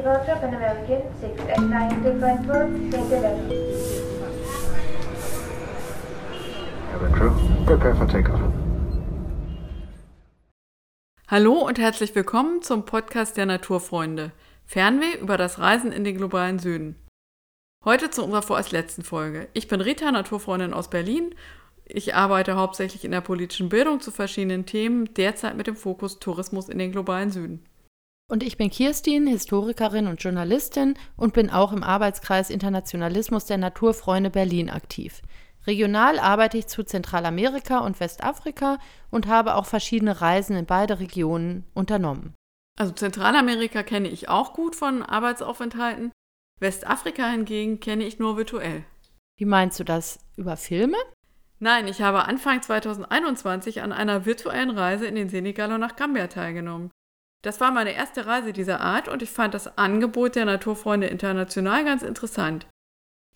Departure Pan American 6 at 9 to Frankfurt, take 11. Cabin crew, prepare for takeoff. Hallo und herzlich willkommen zum Podcast der Naturfreunde. Fernweh über das Reisen in den globalen Süden. Heute zu unserer vorerst letzten Folge. Ich bin Rita, Naturfreundin aus Berlin. Ich arbeite hauptsächlich in der politischen Bildung zu verschiedenen Themen, derzeit mit dem Fokus Tourismus in den globalen Süden. Und ich bin Kirstin, Historikerin und Journalistin und bin auch im Arbeitskreis Internationalismus der Naturfreunde Berlin aktiv. Regional arbeite ich zu Zentralamerika und Westafrika und habe auch verschiedene Reisen in beide Regionen unternommen. Also Zentralamerika kenne ich auch gut von Arbeitsaufenthalten. Westafrika hingegen kenne ich nur virtuell. Wie meinst du das? Über Filme? Nein, ich habe Anfang 2021 an einer virtuellen Reise in den Senegal und nach Gambia teilgenommen. Das war meine erste Reise dieser Art und ich fand das Angebot der Naturfreunde International ganz interessant.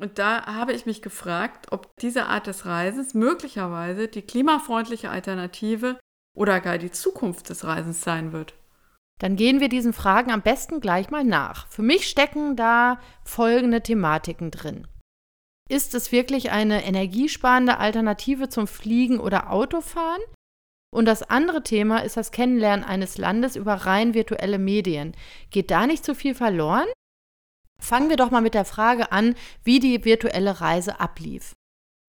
Und da habe ich mich gefragt, ob diese Art des Reisens möglicherweise die klimafreundliche Alternative oder gar die Zukunft des Reisens sein wird. Dann gehen wir diesen Fragen am besten gleich mal nach. Für mich stecken da folgende Thematiken drin. Ist es wirklich eine energiesparende Alternative zum Fliegen oder Autofahren? Und das andere Thema ist das Kennenlernen eines Landes über rein virtuelle Medien. Geht da nicht zu viel verloren? Fangen wir doch mal mit der Frage an, wie die virtuelle Reise ablief.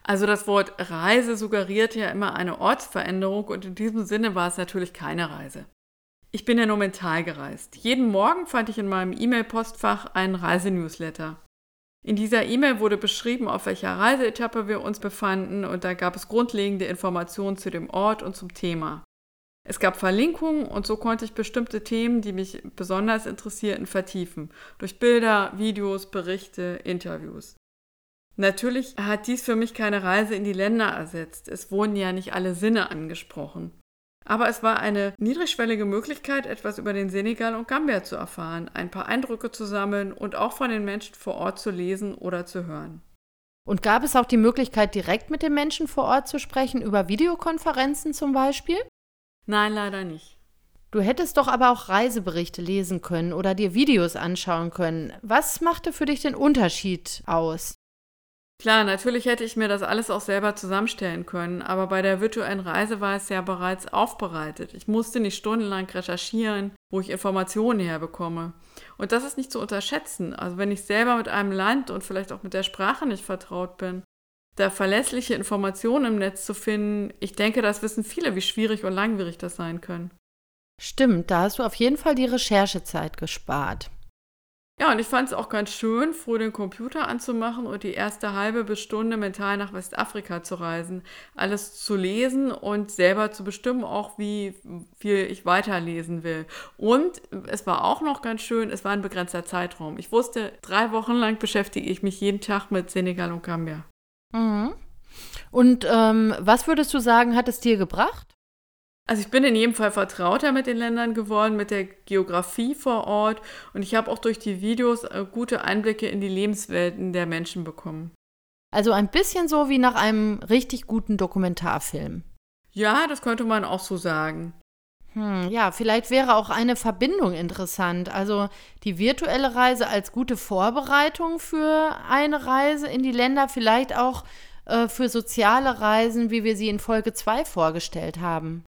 Also das Wort Reise suggeriert ja immer eine Ortsveränderung und in diesem Sinne war es natürlich keine Reise. Ich bin ja nur mental gereist. Jeden Morgen fand ich in meinem E-Mail-Postfach einen Reisenewsletter. In dieser E-Mail wurde beschrieben, auf welcher Reiseetappe wir uns befanden und da gab es grundlegende Informationen zu dem Ort und zum Thema. Es gab Verlinkungen und so konnte ich bestimmte Themen, die mich besonders interessierten, vertiefen. Durch Bilder, Videos, Berichte, Interviews. Natürlich hat dies für mich keine Reise in die Länder ersetzt. Es wurden ja nicht alle Sinne angesprochen. Aber es war eine niedrigschwellige Möglichkeit, etwas über den Senegal und Gambia zu erfahren, ein paar Eindrücke zu sammeln und auch von den Menschen vor Ort zu lesen oder zu hören. Und gab es auch die Möglichkeit, direkt mit den Menschen vor Ort zu sprechen, über Videokonferenzen zum Beispiel? Nein, leider nicht. Du hättest doch aber auch Reiseberichte lesen können oder dir Videos anschauen können. Was machte für dich den Unterschied aus? Klar, natürlich hätte ich mir das alles auch selber zusammenstellen können, aber bei der virtuellen Reise war es ja bereits aufbereitet. Ich musste nicht stundenlang recherchieren, wo ich Informationen herbekomme. Und das ist nicht zu unterschätzen. Also wenn ich selber mit einem Land und vielleicht auch mit der Sprache nicht vertraut bin, da verlässliche Informationen im Netz zu finden, ich denke, das wissen viele, wie schwierig und langwierig das sein können. Stimmt, da hast du auf jeden Fall die Recherchezeit gespart. Ja, und ich fand es auch ganz schön, früh den Computer anzumachen und die erste halbe bis Stunde mental nach Westafrika zu reisen, alles zu lesen und selber zu bestimmen, auch wie viel ich weiterlesen will. Und es war auch noch ganz schön, es war ein begrenzter Zeitraum. Ich wusste, drei Wochen lang beschäftige ich mich jeden Tag mit Senegal und Gambia. Mhm. Und ähm, was würdest du sagen, hat es dir gebracht? Also ich bin in jedem Fall vertrauter mit den Ländern geworden, mit der Geografie vor Ort und ich habe auch durch die Videos äh, gute Einblicke in die Lebenswelten der Menschen bekommen. Also ein bisschen so wie nach einem richtig guten Dokumentarfilm. Ja, das könnte man auch so sagen. Hm, ja, vielleicht wäre auch eine Verbindung interessant. Also die virtuelle Reise als gute Vorbereitung für eine Reise in die Länder, vielleicht auch äh, für soziale Reisen, wie wir sie in Folge 2 vorgestellt haben.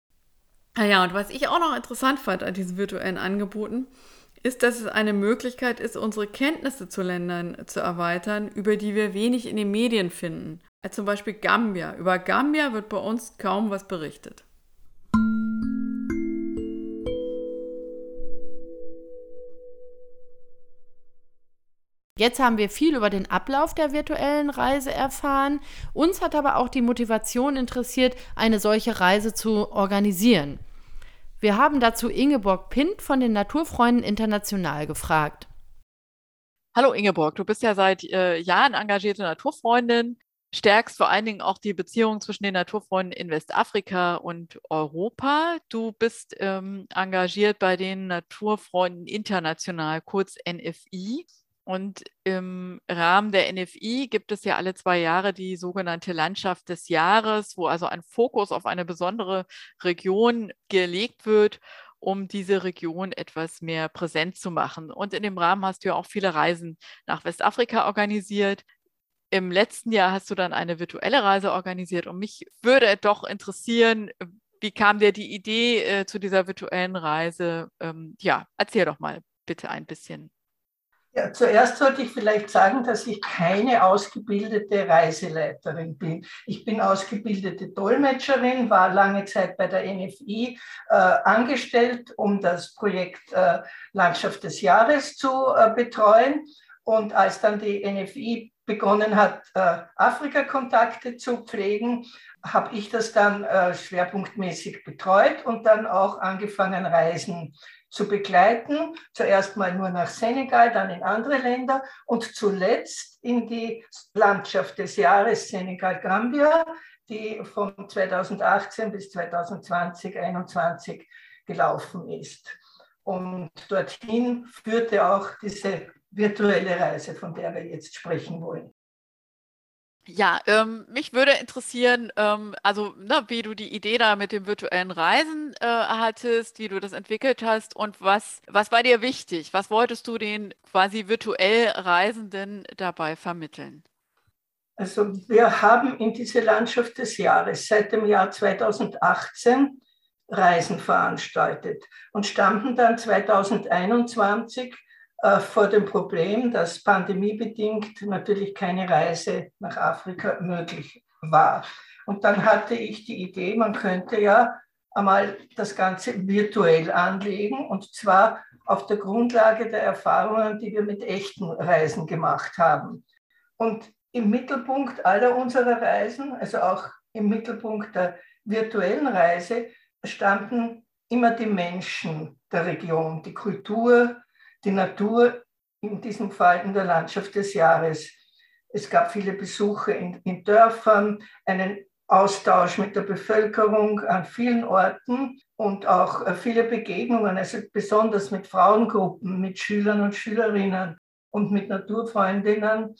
Ah ja, und was ich auch noch interessant fand an diesen virtuellen Angeboten, ist, dass es eine Möglichkeit ist, unsere Kenntnisse zu Ländern zu erweitern, über die wir wenig in den Medien finden. Als zum Beispiel Gambia. Über Gambia wird bei uns kaum was berichtet. Jetzt haben wir viel über den Ablauf der virtuellen Reise erfahren. Uns hat aber auch die Motivation interessiert, eine solche Reise zu organisieren. Wir haben dazu Ingeborg Pint von den Naturfreunden International gefragt. Hallo Ingeborg, du bist ja seit äh, Jahren engagierte Naturfreundin, stärkst vor allen Dingen auch die Beziehung zwischen den Naturfreunden in Westafrika und Europa. Du bist ähm, engagiert bei den Naturfreunden International, kurz NFI. Und im Rahmen der NFI gibt es ja alle zwei Jahre die sogenannte Landschaft des Jahres, wo also ein Fokus auf eine besondere Region gelegt wird. um diese Region etwas mehr präsent zu machen. Und in dem Rahmen hast du ja auch viele Reisen nach Westafrika organisiert. Im letzten Jahr hast du dann eine virtuelle Reise organisiert und mich würde doch interessieren, wie kam dir die Idee äh, zu dieser virtuellen Reise? Ähm, ja, erzähl doch mal bitte ein bisschen. Ja, zuerst sollte ich vielleicht sagen, dass ich keine ausgebildete Reiseleiterin bin. Ich bin ausgebildete Dolmetscherin, war lange Zeit bei der NFI äh, angestellt, um das Projekt äh, Landschaft des Jahres zu äh, betreuen. Und als dann die NFI begonnen hat, äh, Afrika-Kontakte zu pflegen, habe ich das dann äh, schwerpunktmäßig betreut und dann auch angefangen, Reisen zu begleiten. Zuerst mal nur nach Senegal, dann in andere Länder und zuletzt in die Landschaft des Jahres Senegal-Gambia, die von 2018 bis 2020, 2021 gelaufen ist. Und dorthin führte auch diese virtuelle Reise, von der wir jetzt sprechen wollen. Ja, ähm, mich würde interessieren, ähm, also ne, wie du die Idee da mit dem virtuellen Reisen äh, hattest, wie du das entwickelt hast und was, was war dir wichtig? Was wolltest du den quasi virtuell Reisenden dabei vermitteln? Also wir haben in diese Landschaft des Jahres seit dem Jahr 2018 Reisen veranstaltet und standen dann 2021 äh, vor dem Problem, dass pandemiebedingt natürlich keine Reise nach Afrika möglich war. Und dann hatte ich die Idee, man könnte ja einmal das Ganze virtuell anlegen und zwar auf der Grundlage der Erfahrungen, die wir mit echten Reisen gemacht haben. Und im Mittelpunkt aller unserer Reisen, also auch im Mittelpunkt der virtuellen Reise, standen immer die Menschen der Region, die Kultur, die Natur, in diesem Fall in der Landschaft des Jahres. Es gab viele Besuche in, in Dörfern, einen Austausch mit der Bevölkerung an vielen Orten und auch äh, viele Begegnungen, also besonders mit Frauengruppen, mit Schülern und Schülerinnen und mit Naturfreundinnen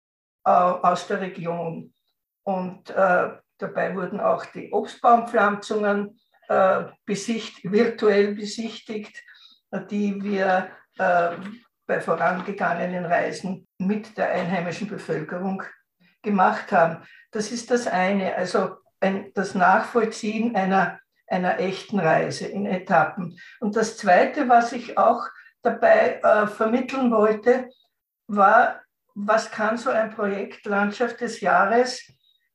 äh, aus der Region. Und äh, dabei wurden auch die Obstbaumpflanzungen äh, besicht, virtuell besichtigt, die wir äh, bei vorangegangenen Reisen mit der einheimischen Bevölkerung gemacht haben. Das ist das eine, also ein, das Nachvollziehen einer, einer echten Reise in Etappen. Und das Zweite, was ich auch dabei äh, vermitteln wollte, war, was kann so ein Projekt Landschaft des Jahres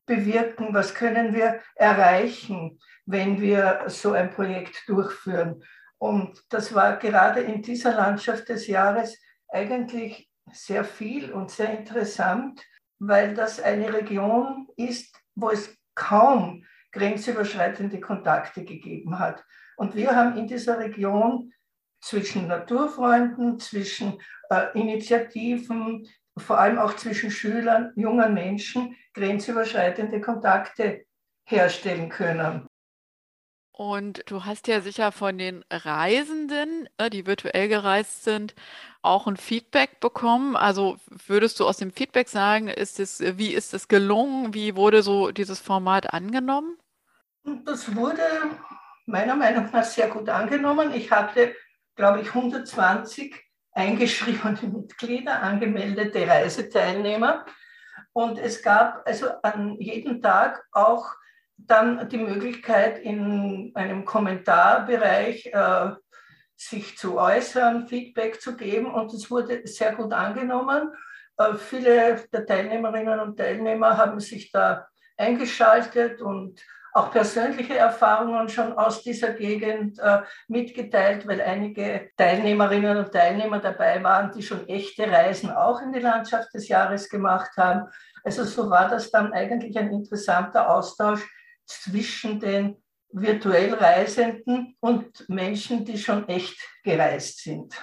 bewirken? Was können wir erreichen, wenn wir so ein Projekt durchführen? Und das war gerade in dieser Landschaft des Jahres eigentlich sehr viel und sehr interessant, weil das eine Region ist, wo es kaum grenzüberschreitende Kontakte gegeben hat. Und wir haben in dieser Region zwischen Naturfreunden, zwischen äh, Initiativen, vor allem auch zwischen Schülern, jungen Menschen grenzüberschreitende Kontakte herstellen können. Und du hast ja sicher von den Reisenden, äh, die virtuell gereist sind, auch ein Feedback bekommen. Also würdest du aus dem Feedback sagen, ist es, wie ist es gelungen? Wie wurde so dieses Format angenommen? Das wurde meiner Meinung nach sehr gut angenommen. Ich hatte, glaube ich, 120 eingeschriebene Mitglieder, angemeldete Reiseteilnehmer. Und es gab also an jedem Tag auch dann die Möglichkeit, in einem Kommentarbereich äh, sich zu äußern, Feedback zu geben und es wurde sehr gut angenommen. Äh, viele der Teilnehmerinnen und Teilnehmer haben sich da eingeschaltet und auch persönliche Erfahrungen schon aus dieser Gegend äh, mitgeteilt, weil einige Teilnehmerinnen und Teilnehmer dabei waren, die schon echte Reisen auch in die Landschaft des Jahres gemacht haben. Also so war das dann eigentlich ein interessanter Austausch zwischen den virtuell Reisenden und Menschen, die schon echt gereist sind.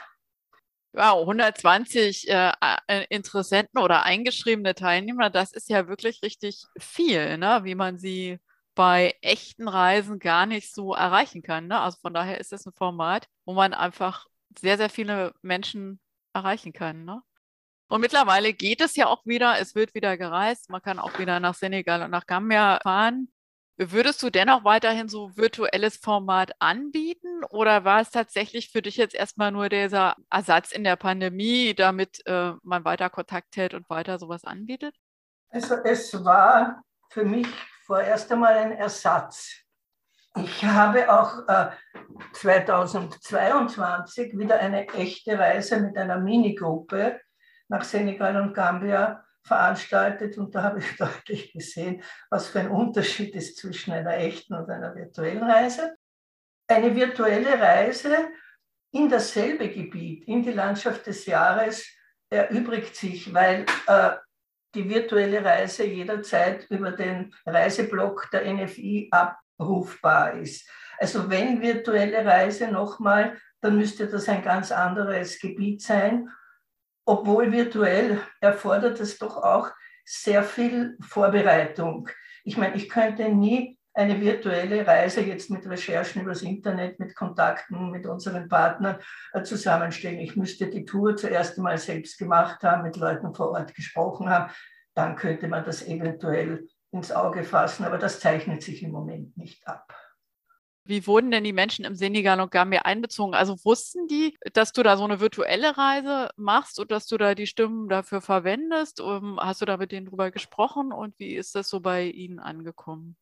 Wow, 120 äh, äh, Interessenten oder eingeschriebene Teilnehmer, das ist ja wirklich richtig viel, ne? wie man sie bei echten Reisen gar nicht so erreichen kann. Ne? Also von daher ist es ein Format, wo man einfach sehr, sehr viele Menschen erreichen kann. Ne? Und mittlerweile geht es ja auch wieder, es wird wieder gereist, man kann auch wieder nach Senegal und nach Gambia fahren. Würdest du dennoch weiterhin so virtuelles Format anbieten oder war es tatsächlich für dich jetzt erstmal nur dieser Ersatz in der Pandemie, damit äh, man weiter Kontakt hält und weiter sowas anbietet? Also es war für mich vorerst einmal ein Ersatz. Ich habe auch äh, 2022 wieder eine echte Reise mit einer Minigruppe nach Senegal und Gambia veranstaltet und da habe ich deutlich gesehen, was für ein Unterschied ist zwischen einer echten und einer virtuellen Reise. Eine virtuelle Reise in dasselbe Gebiet, in die Landschaft des Jahres, erübrigt sich, weil äh, die virtuelle Reise jederzeit über den Reiseblock der NFI abrufbar ist. Also wenn virtuelle Reise nochmal, dann müsste das ein ganz anderes Gebiet sein obwohl virtuell erfordert es doch auch sehr viel Vorbereitung. Ich meine, ich könnte nie eine virtuelle Reise jetzt mit Recherchen übers Internet, mit Kontakten mit unseren Partnern äh, zusammenstellen. Ich müsste die Tour zuerst einmal selbst gemacht haben, mit Leuten vor Ort gesprochen haben. Dann könnte man das eventuell ins Auge fassen, aber das zeichnet sich im Moment nicht ab. Wie wurden denn die Menschen im Senegal und Gambia einbezogen? Also wussten die, dass du da so eine virtuelle Reise machst und dass du da die Stimmen dafür verwendest? Hast du da mit denen drüber gesprochen und wie ist das so bei ihnen angekommen?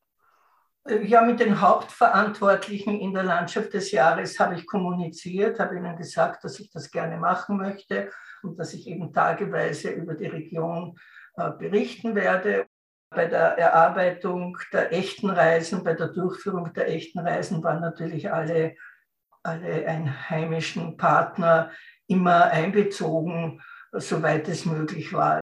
Äh, ja, mit den Hauptverantwortlichen in der Landschaft des Jahres habe ich kommuniziert, habe ihnen gesagt, dass ich das gerne machen möchte und dass ich eben tageweise über die Region äh, berichten werde. Bei der Erarbeitung der echten Reisen, bei der Durchführung der echten Reisen waren natürlich alle, alle einheimischen Partner immer einbezogen, soweit es möglich war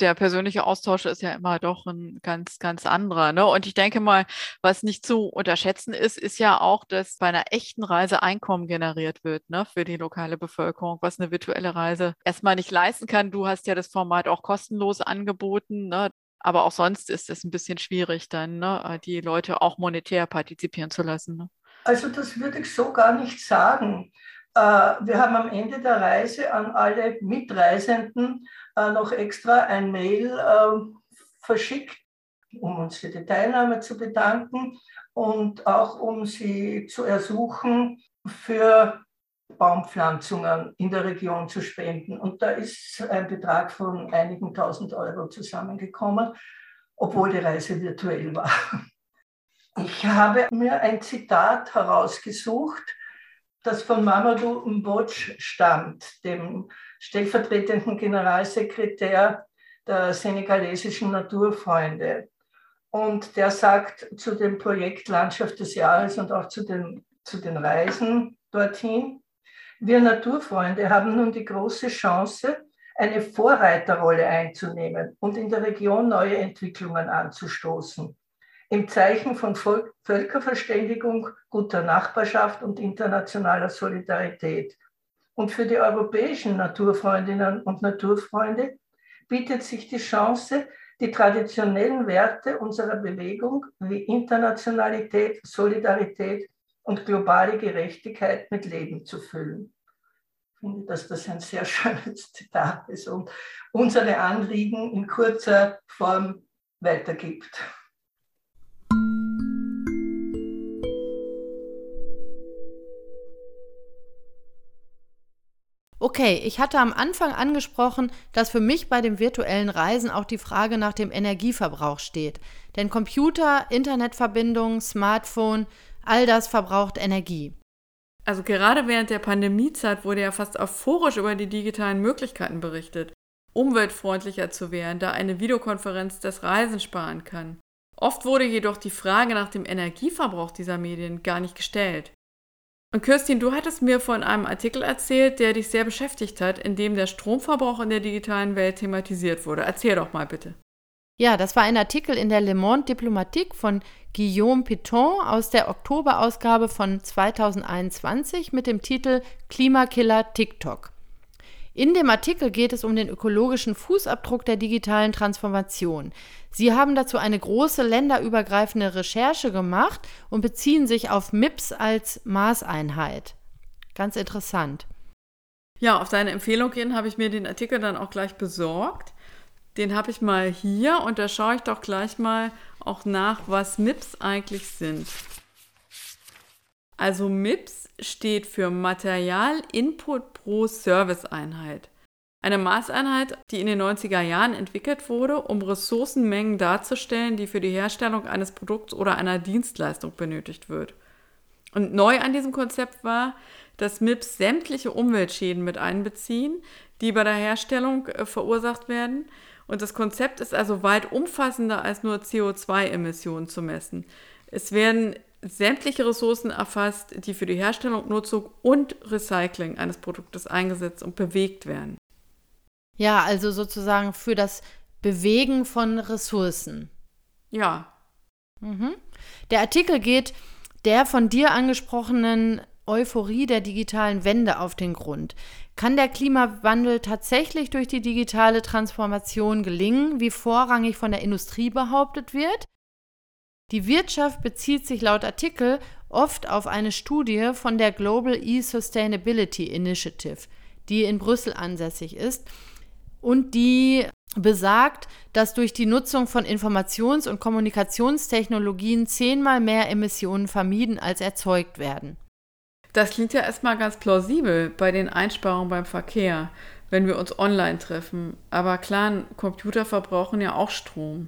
der persönliche Austausch ist ja immer doch ein ganz, ganz anderer. Ne? Und ich denke mal, was nicht zu unterschätzen ist, ist ja auch, dass bei einer echten Reise Einkommen generiert wird ne? für die lokale Bevölkerung, was eine virtuelle Reise erstmal nicht leisten kann. Du hast ja das Format auch kostenlos angeboten. Ne? Aber auch sonst ist es ein bisschen schwierig, dann ne, äh, die Leute auch monetär partizipieren zu lassen. Ne? Also das würde ich so gar nicht sagen. Äh, wir haben am Ende der Reise an alle Mitreisenden äh, noch extra ein Mail verschickt, um uns für die Teilnahme zu bedanken und auch um sie zu ersuchen, für Baumpflanzungen in der Region zu spenden. Und da ist ein Betrag von einigen tausend Euro zusammengekommen, obwohl die Reise virtuell war. Ich habe mir ein Zitat herausgesucht, das von Mamadou Mbodj stammt, dem stellvertretenden Generalsekretär der senegalesischen Naturfreunde. Und der sagt zu dem Projekt Landschaft des Jahres und auch zu den, zu den Reisen dorthin, wir Naturfreunde haben nun die große Chance, eine Vorreiterrolle einzunehmen und in der Region neue Entwicklungen anzustoßen. Im Zeichen von Völkerverständigung, guter Nachbarschaft und internationaler Solidarität. Und für die europäischen Naturfreundinnen und Naturfreunde bietet sich die Chance, die traditionellen Werte unserer Bewegung wie Internationalität, Solidarität und globale Gerechtigkeit mit Leben zu füllen finde, dass das ein sehr schönes Zitat ist und unsere Anliegen in kurzer Form weitergibt. Okay, ich hatte am Anfang angesprochen, dass für mich bei dem virtuellen Reisen auch die Frage nach dem Energieverbrauch steht. Denn Computer, Internetverbindung, Smartphone, all das verbraucht Energie. Also gerade während der Pandemiezeit wurde ja fast euphorisch über die digitalen Möglichkeiten berichtet, umweltfreundlicher zu werden, da eine Videokonferenz das Reisen sparen kann. Oft wurde jedoch die Frage nach dem Energieverbrauch dieser Medien gar nicht gestellt. Und Kirstin, du hattest mir von einem Artikel erzählt, der dich sehr beschäftigt hat, in dem der Stromverbrauch in der digitalen Welt thematisiert wurde. Erzähl doch mal bitte. Ja, das war ein Artikel in der Le Monde Diplomatique von Guillaume Piton aus der Oktoberausgabe von 2021 mit dem Titel Klimakiller TikTok. In dem Artikel geht es um den ökologischen Fußabdruck der digitalen Transformation. Sie haben dazu eine große länderübergreifende Recherche gemacht und beziehen sich auf MIPS als Maßeinheit. Ganz interessant. Ja, auf deine Empfehlung hin habe ich mir den Artikel dann auch gleich besorgt. Den habe ich mal hier und da schaue ich doch gleich mal auch nach, was MIPS eigentlich sind. Also MIPS steht für Material Input pro Serviceeinheit. Eine Maßeinheit, die in den 90er Jahren entwickelt wurde, um Ressourcenmengen darzustellen, die für die Herstellung eines Produkts oder einer Dienstleistung benötigt wird. Und neu an diesem Konzept war, dass MIPS sämtliche Umweltschäden mit einbeziehen, die bei der Herstellung äh, verursacht werden. Und das Konzept ist also weit umfassender als nur CO2-Emissionen zu messen. Es werden sämtliche Ressourcen erfasst, die für die Herstellung, Nutzung und Recycling eines Produktes eingesetzt und bewegt werden. Ja, also sozusagen für das Bewegen von Ressourcen. Ja. Mhm. Der Artikel geht der von dir angesprochenen Euphorie der digitalen Wende auf den Grund. Kann der Klimawandel tatsächlich durch die digitale Transformation gelingen, wie vorrangig von der Industrie behauptet wird? Die Wirtschaft bezieht sich laut Artikel oft auf eine Studie von der Global E-Sustainability Initiative, die in Brüssel ansässig ist und die besagt, dass durch die Nutzung von Informations- und Kommunikationstechnologien zehnmal mehr Emissionen vermieden als erzeugt werden. Das klingt ja erstmal ganz plausibel bei den Einsparungen beim Verkehr, wenn wir uns online treffen. Aber klar, Computer verbrauchen ja auch Strom.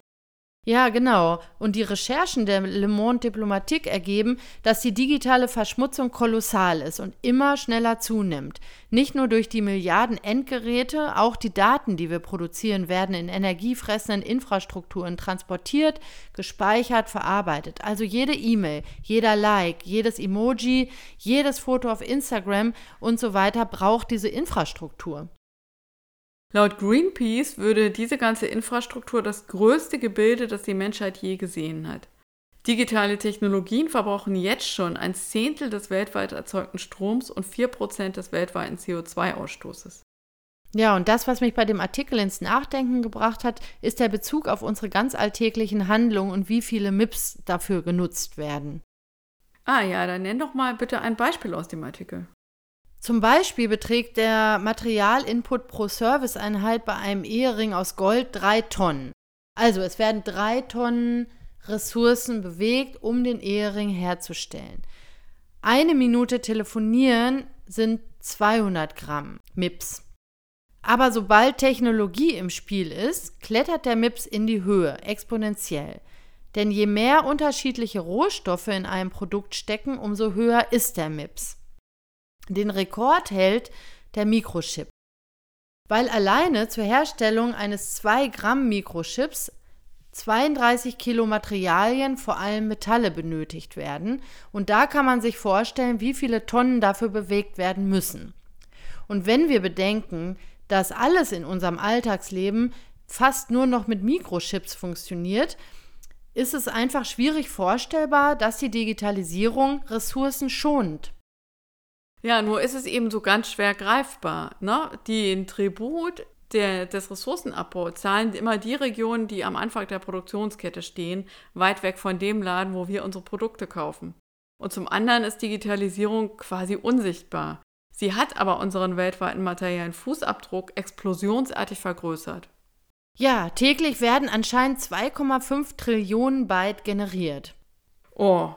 Ja, genau. Und die Recherchen der Le Monde Diplomatique ergeben, dass die digitale Verschmutzung kolossal ist und immer schneller zunimmt. Nicht nur durch die Milliarden Endgeräte, auch die Daten, die wir produzieren, werden in energiefressenden Infrastrukturen transportiert, gespeichert, verarbeitet. Also jede E-Mail, jeder Like, jedes Emoji, jedes Foto auf Instagram und so weiter braucht diese Infrastruktur. Laut Greenpeace würde diese ganze Infrastruktur das größte Gebilde, das die Menschheit je gesehen hat. Digitale Technologien verbrauchen jetzt schon ein Zehntel des weltweit erzeugten Stroms und 4% des weltweiten CO2-Ausstoßes. Ja, und das, was mich bei dem Artikel ins Nachdenken gebracht hat, ist der Bezug auf unsere ganz alltäglichen Handlungen und wie viele MIPS dafür genutzt werden. Ah ja, dann nenn doch mal bitte ein Beispiel aus dem Artikel. Zum Beispiel beträgt der Materialinput pro Serviceeinheit bei einem Ehering aus Gold drei Tonnen. Also es werden drei Tonnen Ressourcen bewegt, um den Ehering herzustellen. Eine Minute telefonieren sind 200 Gramm MIPS. Aber sobald Technologie im Spiel ist, klettert der MIPS in die Höhe, exponentiell. Denn je mehr unterschiedliche Rohstoffe in einem Produkt stecken, umso höher ist der MIPS. Den Rekord hält der Mikrochip, weil alleine zur Herstellung eines 2 Gramm Mikrochips 32 Kilo Materialien, vor allem Metalle, benötigt werden. Und da kann man sich vorstellen, wie viele Tonnen dafür bewegt werden müssen. Und wenn wir bedenken, dass alles in unserem Alltagsleben fast nur noch mit Mikrochips funktioniert, ist es einfach schwierig vorstellbar, dass die Digitalisierung Ressourcen schont. Ja, nur ist es eben so ganz schwer greifbar. Ne? Den Tribut der, des Ressourcenabbaus zahlen immer die Regionen, die am Anfang der Produktionskette stehen, weit weg von dem Laden, wo wir unsere Produkte kaufen. Und zum anderen ist Digitalisierung quasi unsichtbar. Sie hat aber unseren weltweiten materiellen Fußabdruck explosionsartig vergrößert. Ja, täglich werden anscheinend 2,5 Trillionen Byte generiert. Oh,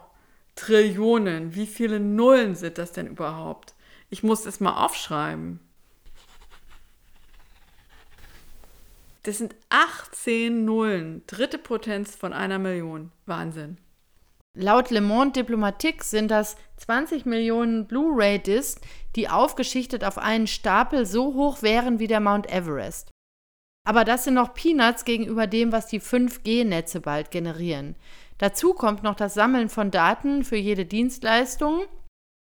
Trillionen. Wie viele Nullen sind das denn überhaupt? Ich muss das mal aufschreiben. Das sind 18 Nullen. Dritte Potenz von einer Million. Wahnsinn. Laut Le Monde Diplomatique sind das 20 Millionen Blu-ray-Discs, die aufgeschichtet auf einen Stapel so hoch wären wie der Mount Everest. Aber das sind noch Peanuts gegenüber dem, was die 5G-Netze bald generieren. Dazu kommt noch das Sammeln von Daten für jede Dienstleistung,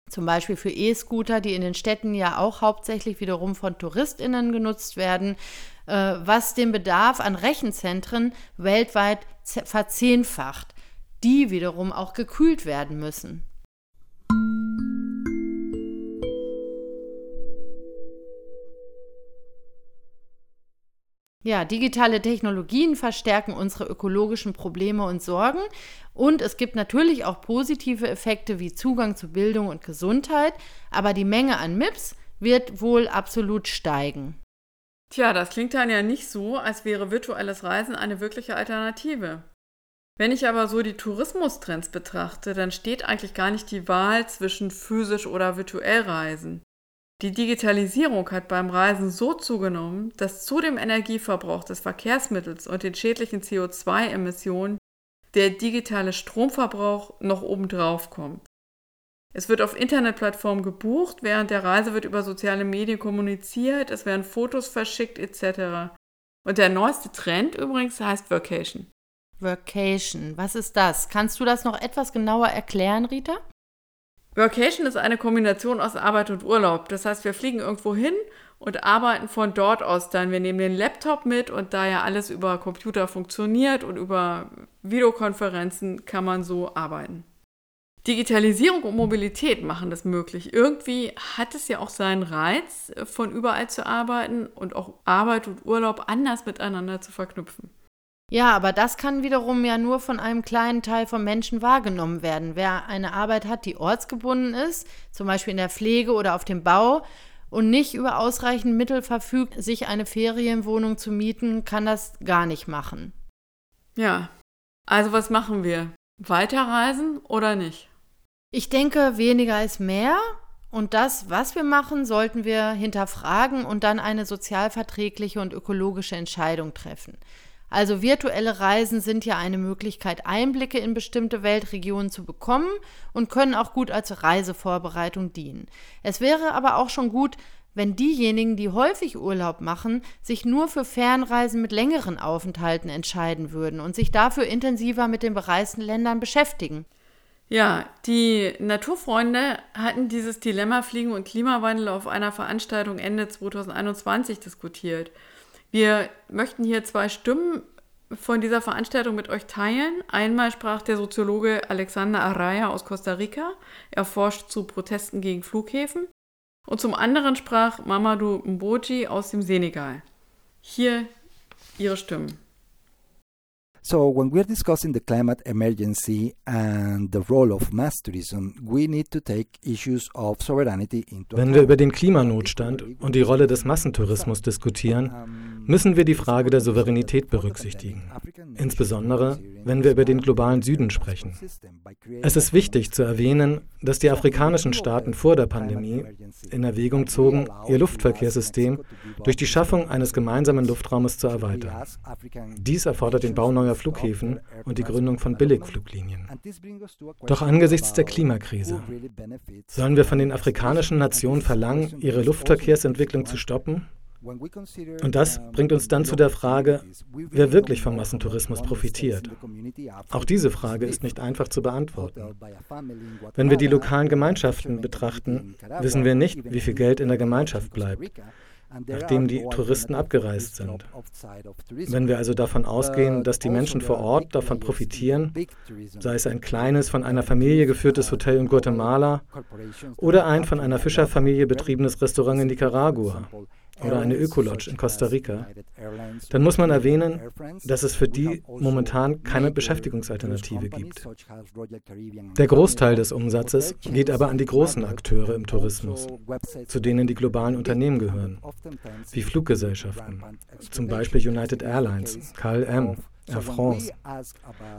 zum Beispiel für E-Scooter, die in den Städten ja auch hauptsächlich wiederum von Touristinnen genutzt werden, äh, was den Bedarf an Rechenzentren weltweit verzehnfacht, die wiederum auch gekühlt werden müssen. Ja, digitale Technologien verstärken unsere ökologischen Probleme und Sorgen. Und es gibt natürlich auch positive Effekte wie Zugang zu Bildung und Gesundheit. Aber die Menge an MIPS wird wohl absolut steigen. Tja, das klingt dann ja nicht so, als wäre virtuelles Reisen eine wirkliche Alternative. Wenn ich aber so die Tourismustrends betrachte, dann steht eigentlich gar nicht die Wahl zwischen physisch oder virtuell Reisen. Die Digitalisierung hat beim Reisen so zugenommen, dass zu dem Energieverbrauch des Verkehrsmittels und den schädlichen CO2-Emissionen der digitale Stromverbrauch noch obendrauf kommt. Es wird auf Internetplattformen gebucht, während der Reise wird über soziale Medien kommuniziert, es werden Fotos verschickt etc. Und der neueste Trend übrigens heißt Vacation. Vacation, was ist das? Kannst du das noch etwas genauer erklären, Rita? Workation ist eine Kombination aus Arbeit und Urlaub. Das heißt, wir fliegen irgendwo hin und arbeiten von dort aus dann. Wir nehmen den Laptop mit und da ja alles über Computer funktioniert und über Videokonferenzen kann man so arbeiten. Digitalisierung und Mobilität machen das möglich. Irgendwie hat es ja auch seinen Reiz, von überall zu arbeiten und auch Arbeit und Urlaub anders miteinander zu verknüpfen. Ja, aber das kann wiederum ja nur von einem kleinen Teil von Menschen wahrgenommen werden. Wer eine Arbeit hat, die ortsgebunden ist, zum Beispiel in der Pflege oder auf dem Bau, und nicht über ausreichend Mittel verfügt, sich eine Ferienwohnung zu mieten, kann das gar nicht machen. Ja, also was machen wir? Weiterreisen oder nicht? Ich denke, weniger ist mehr. Und das, was wir machen, sollten wir hinterfragen und dann eine sozialverträgliche und ökologische Entscheidung treffen. Also virtuelle Reisen sind ja eine Möglichkeit, Einblicke in bestimmte Weltregionen zu bekommen und können auch gut als Reisevorbereitung dienen. Es wäre aber auch schon gut, wenn diejenigen, die häufig Urlaub machen, sich nur für Fernreisen mit längeren Aufenthalten entscheiden würden und sich dafür intensiver mit den bereisten Ländern beschäftigen. Ja, die Naturfreunde hatten dieses Dilemma Fliegen und Klimawandel auf einer Veranstaltung Ende 2021 diskutiert. Wir möchten hier zwei Stimmen von dieser Veranstaltung mit euch teilen. Einmal sprach der Soziologe Alexander Araya aus Costa Rica. Er forscht zu Protesten gegen Flughäfen. Und zum anderen sprach Mamadou Mboji aus dem Senegal. Hier ihre Stimmen. So, when we're discussing the climate emergency and the role of mass tourism, we need to take issues of sovereignty into Wenn wir über den Klimanotstand und die Rolle des Massentourismus diskutieren, müssen wir die Frage der Souveränität berücksichtigen, insbesondere wenn wir über den globalen Süden sprechen. Es ist wichtig zu erwähnen, dass die afrikanischen Staaten vor der Pandemie in Erwägung zogen, ihr Luftverkehrssystem durch die Schaffung eines gemeinsamen Luftraumes zu erweitern. Dies erfordert den Bau neuer Flughäfen und die Gründung von Billigfluglinien. Doch angesichts der Klimakrise, sollen wir von den afrikanischen Nationen verlangen, ihre Luftverkehrsentwicklung zu stoppen? Und das bringt uns dann zu der Frage, wer wirklich vom Massentourismus profitiert. Auch diese Frage ist nicht einfach zu beantworten. Wenn wir die lokalen Gemeinschaften betrachten, wissen wir nicht, wie viel Geld in der Gemeinschaft bleibt nachdem die Touristen abgereist sind. Wenn wir also davon ausgehen, dass die Menschen vor Ort davon profitieren, sei es ein kleines, von einer Familie geführtes Hotel in Guatemala oder ein von einer Fischerfamilie betriebenes Restaurant in Nicaragua, oder eine Ökolodge in Costa Rica, dann muss man erwähnen, dass es für die momentan keine Beschäftigungsalternative gibt. Der Großteil des Umsatzes geht aber an die großen Akteure im Tourismus, zu denen die globalen Unternehmen gehören, wie Fluggesellschaften, zum Beispiel United Airlines, KLM, Air France,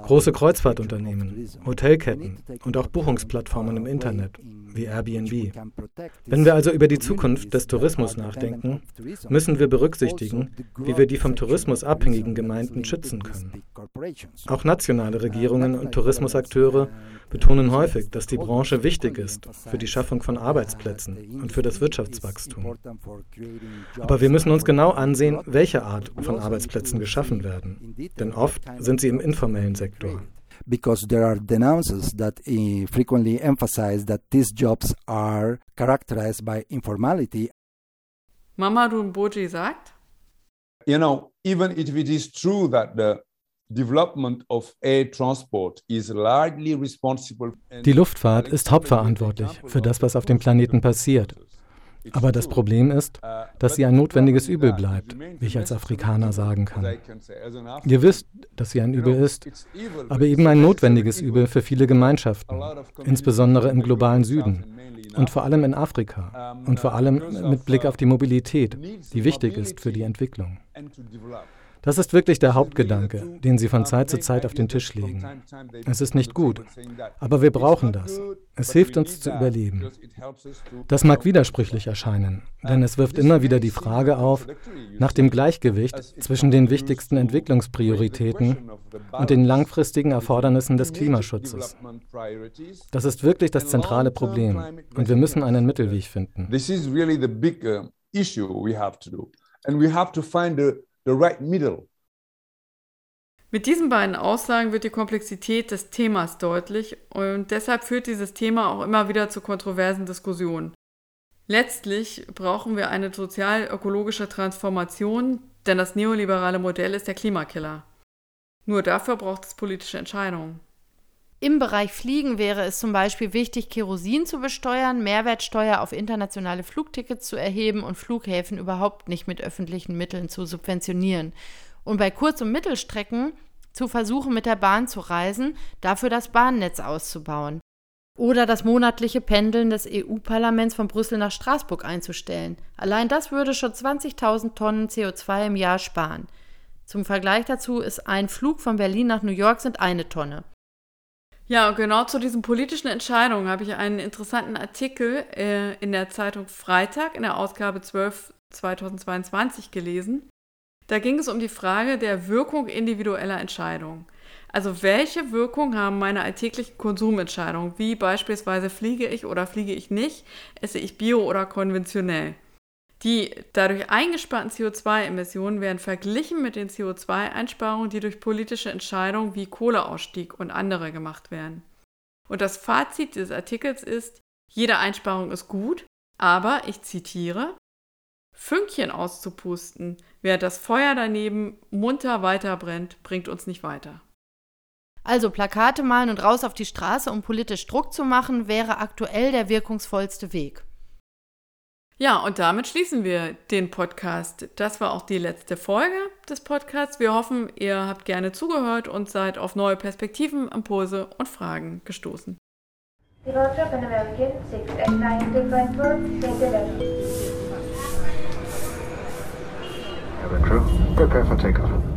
große Kreuzfahrtunternehmen, Hotelketten und auch Buchungsplattformen im Internet wie Airbnb. Wenn wir also über die Zukunft des Tourismus nachdenken, müssen wir berücksichtigen, wie wir die vom Tourismus abhängigen Gemeinden schützen können. Auch nationale Regierungen und Tourismusakteure betonen häufig, dass die Branche wichtig ist für die Schaffung von Arbeitsplätzen und für das Wirtschaftswachstum. Aber wir müssen uns genau ansehen, welche Art von Arbeitsplätzen geschaffen werden. Denn oft sind sie im informellen Sektor. Because there are denounces that uh, frequently emphasize that these jobs are characterized by informality. Mamadou Mboji sagt, You know, even if it is true that the development of air transport is largely responsible Die Luftfahrt ist hauptverantwortlich für das, was auf dem Planeten passiert. Aber das Problem ist, dass sie ein notwendiges Übel bleibt, wie ich als Afrikaner sagen kann. Ihr wisst, dass sie ein Übel ist, aber eben ein notwendiges Übel für viele Gemeinschaften, insbesondere im globalen Süden und vor allem in Afrika und vor allem mit Blick auf die Mobilität, die wichtig ist für die Entwicklung. Das ist wirklich der Hauptgedanke, den sie von Zeit zu Zeit auf den Tisch legen. Es ist nicht gut, aber wir brauchen das. Es hilft uns zu überleben. Das mag widersprüchlich erscheinen, denn es wirft immer wieder die Frage auf nach dem Gleichgewicht zwischen den wichtigsten Entwicklungsprioritäten und den langfristigen Erfordernissen des Klimaschutzes. Das ist wirklich das zentrale Problem und wir müssen einen Mittelweg finden. This is really the big issue we have to do. And we have to find the the right middle. Mit diesen beiden Aussagen wird die Komplexität des Themas deutlich und deshalb führt dieses Thema auch immer wieder zu kontroversen Diskussionen. Letztlich brauchen wir eine sozial-ökologische Transformation, denn das neoliberale Modell ist der Klimakiller. Nur dafür braucht es politische Entscheidungen. Im Bereich Fliegen wäre es zum Beispiel wichtig, Kerosin zu besteuern, Mehrwertsteuer auf internationale Flugtickets zu erheben und Flughäfen überhaupt nicht mit öffentlichen Mitteln zu subventionieren. Und bei Kurz- und Mittelstrecken zu versuchen, mit der Bahn zu reisen, dafür das Bahnnetz auszubauen. Oder das monatliche Pendeln des EU-Parlaments von Brüssel nach Straßburg einzustellen. Allein das würde schon 20.000 Tonnen CO2 im Jahr sparen. Zum Vergleich dazu ist ein Flug von Berlin nach New York sind eine Tonne. Ja, genau zu diesen politischen Entscheidungen habe ich einen interessanten Artikel äh, in der Zeitung Freitag in der Ausgabe 12 2022 gelesen. Da ging es um die Frage der Wirkung individueller Entscheidungen. Also welche Wirkung haben meine alltäglichen Konsumentscheidungen, wie beispielsweise fliege ich oder fliege ich nicht, esse ich bio oder konventionell? Die dadurch eingesparten CO2-Emissionen werden verglichen mit den CO2-Einsparungen, die durch politische Entscheidungen wie Kohleausstieg und andere gemacht werden. Und das Fazit dieses Artikels ist, jede Einsparung ist gut, aber, ich zitiere, Fünkchen auszupusten, während das Feuer daneben munter weiterbrennt, bringt uns nicht weiter. Also Plakate malen und raus auf die Straße, um politisch Druck zu machen, wäre aktuell der wirkungsvollste Weg. Ja, und damit schließen wir den Podcast. Das war auch die letzte Folge des Podcasts. Wir hoffen, ihr habt gerne zugehört und seid auf neue Perspektiven, Impulse und Fragen gestoßen. Departure Pan American 6 at 9 to Frankfurt, St. Cabin crew, prepare for takeoff.